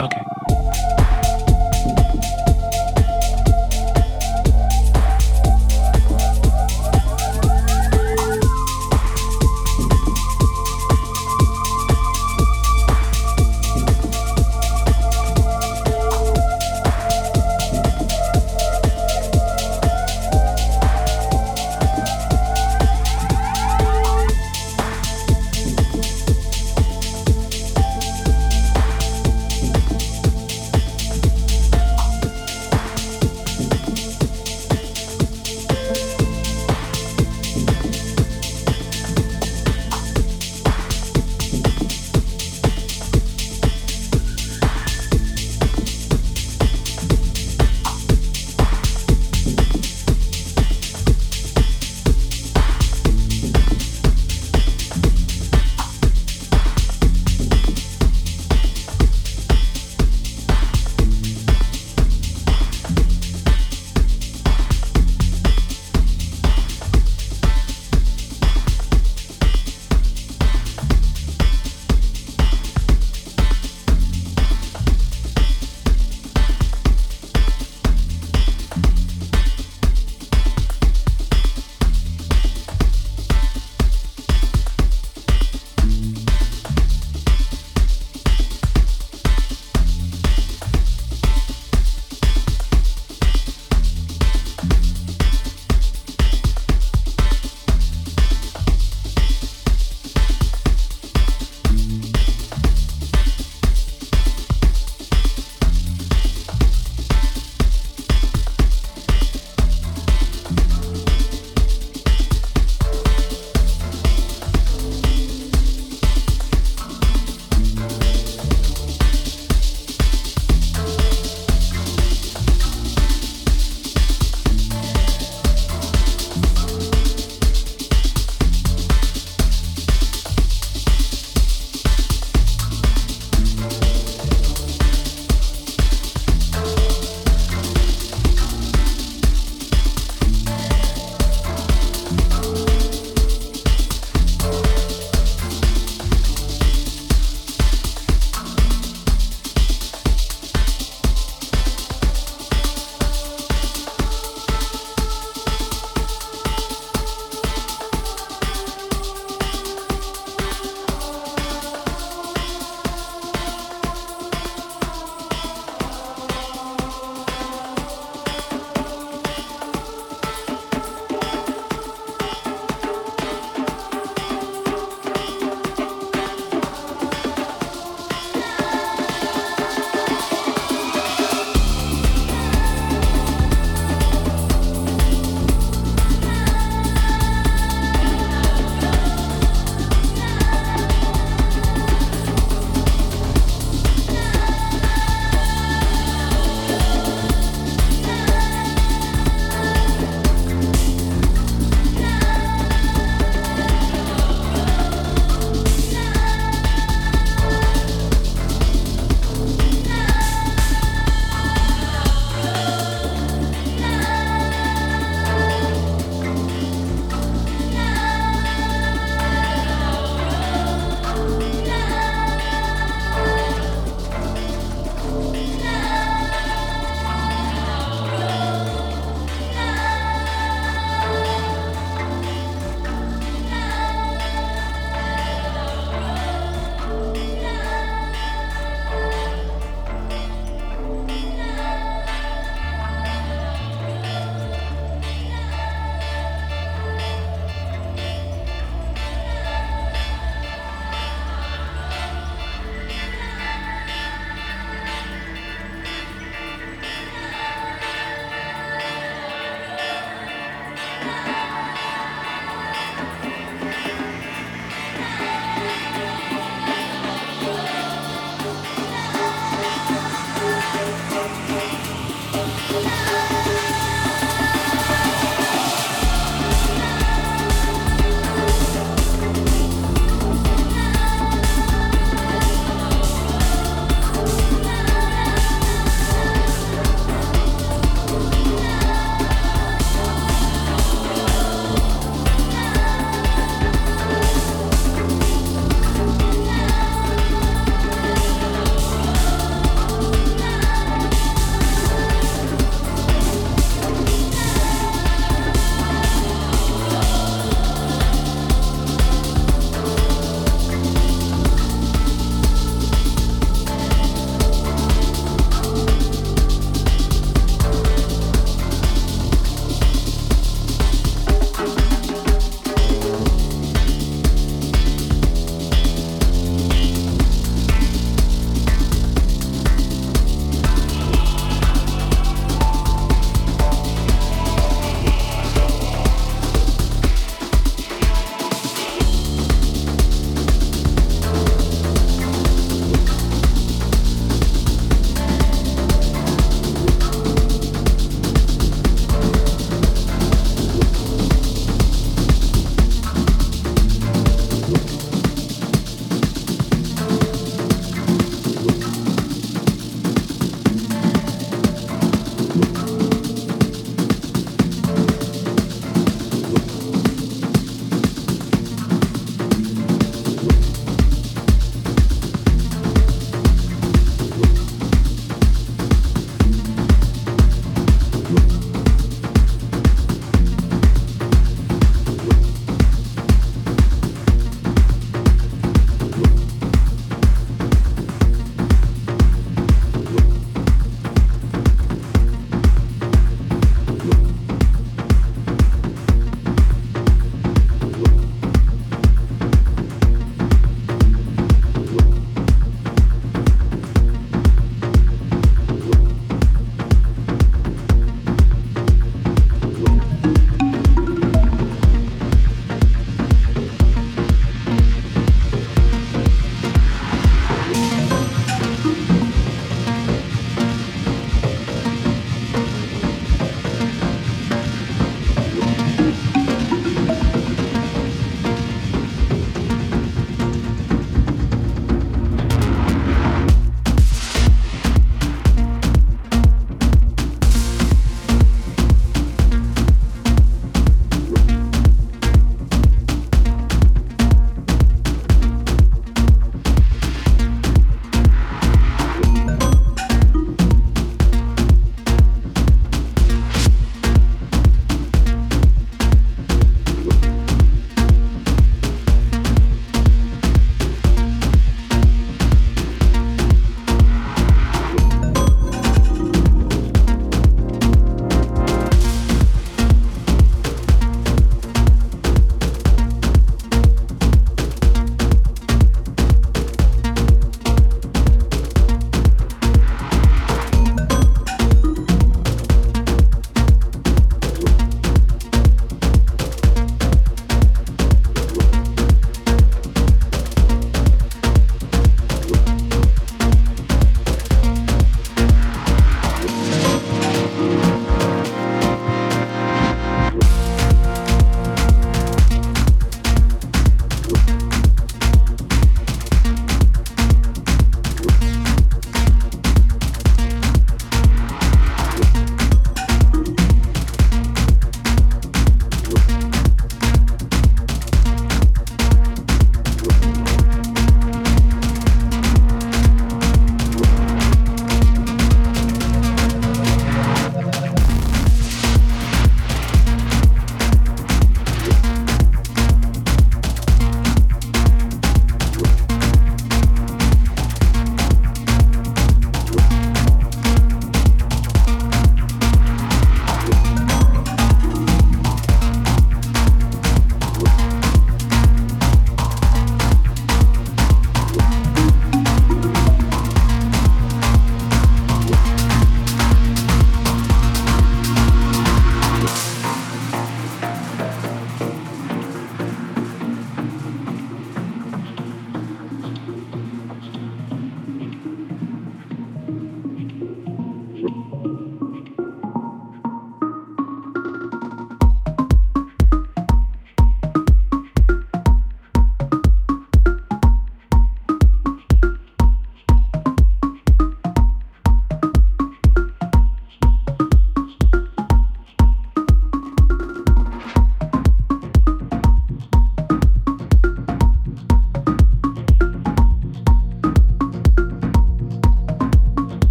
Okay.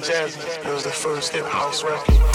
Jazzy. It was the first hip house record.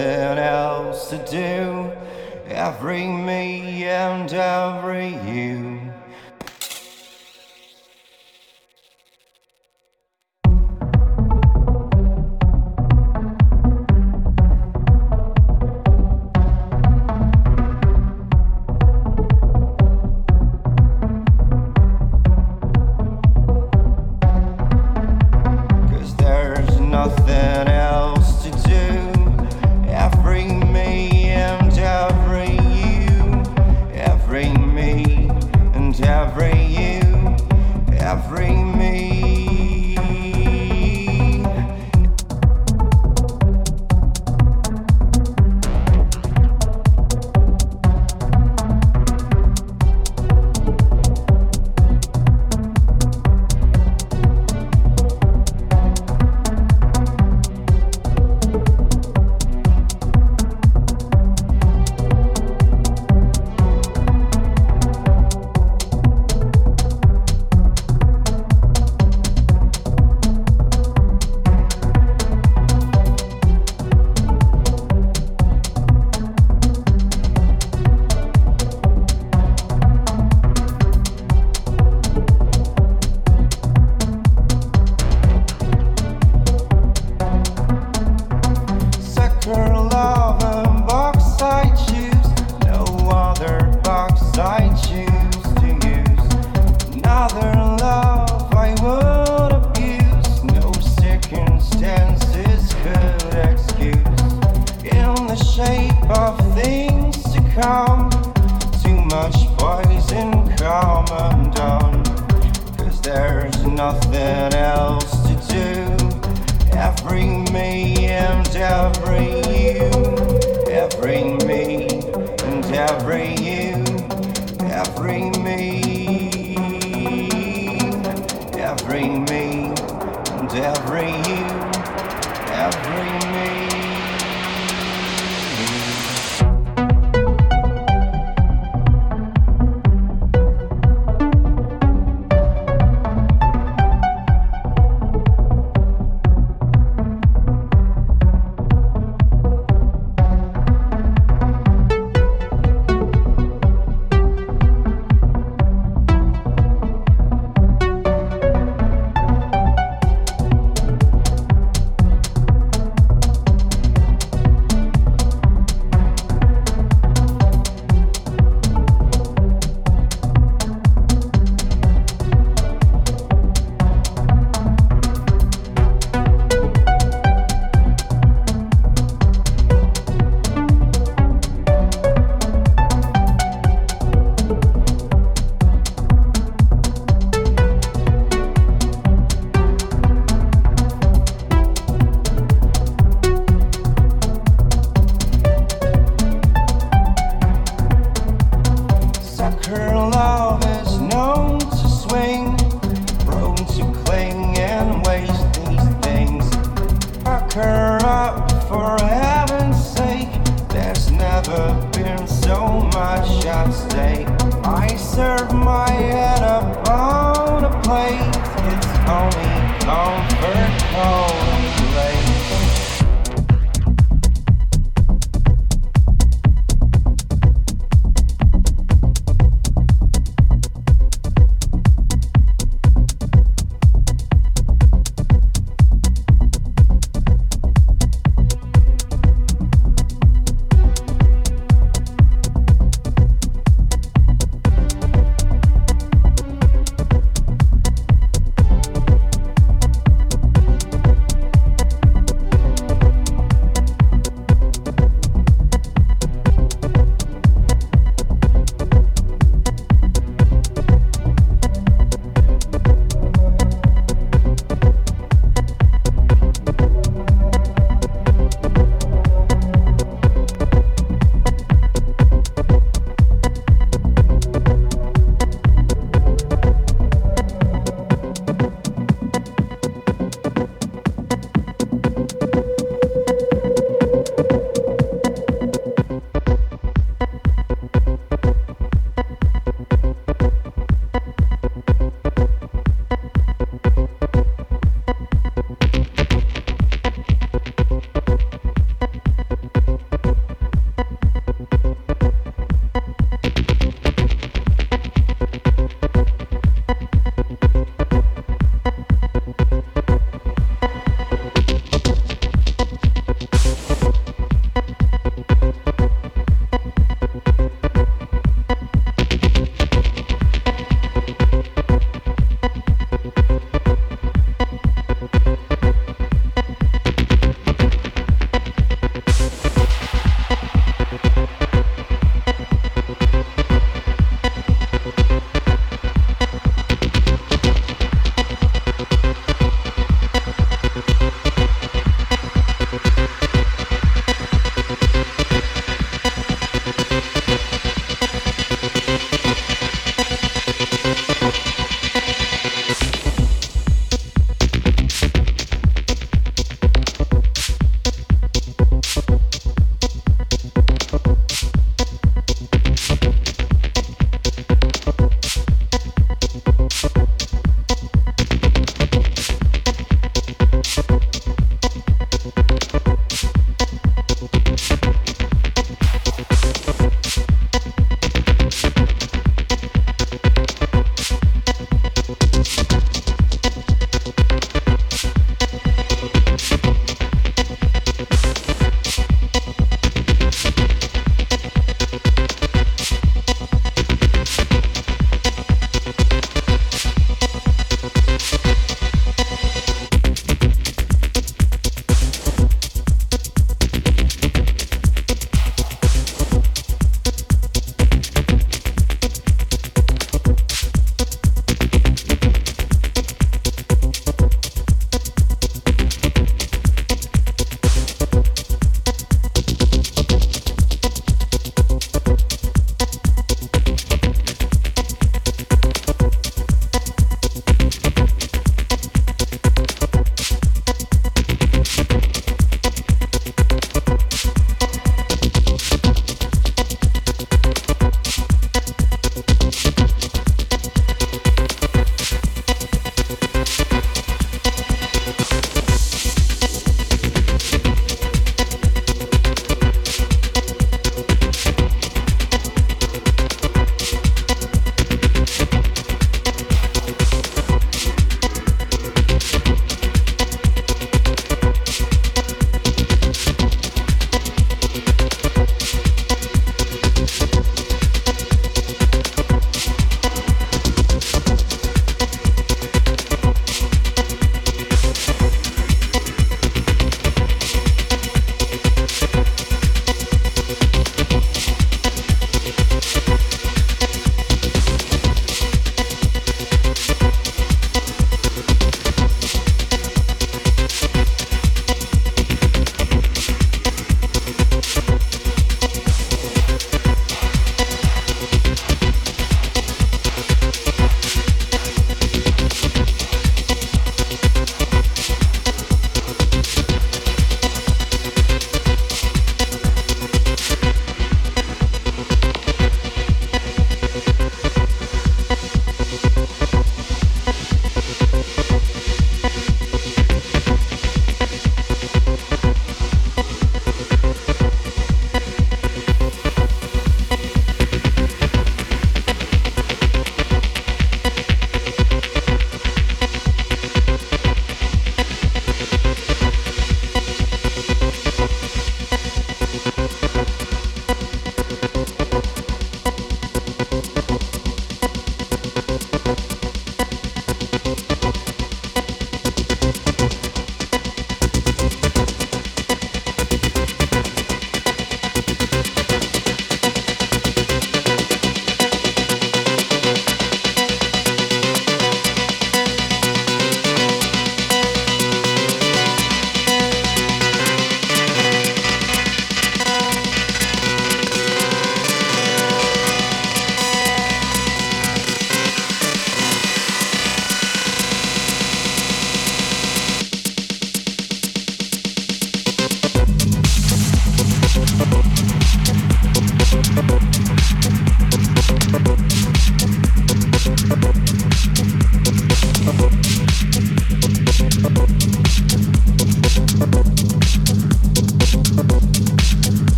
nothing else to do. Every me and every you. every you, every me, and every you, every me, every me, and every you, every me. her up for heaven's sake. There's never been so much at stake. I serve my head up on a plate. It's only comfort cold.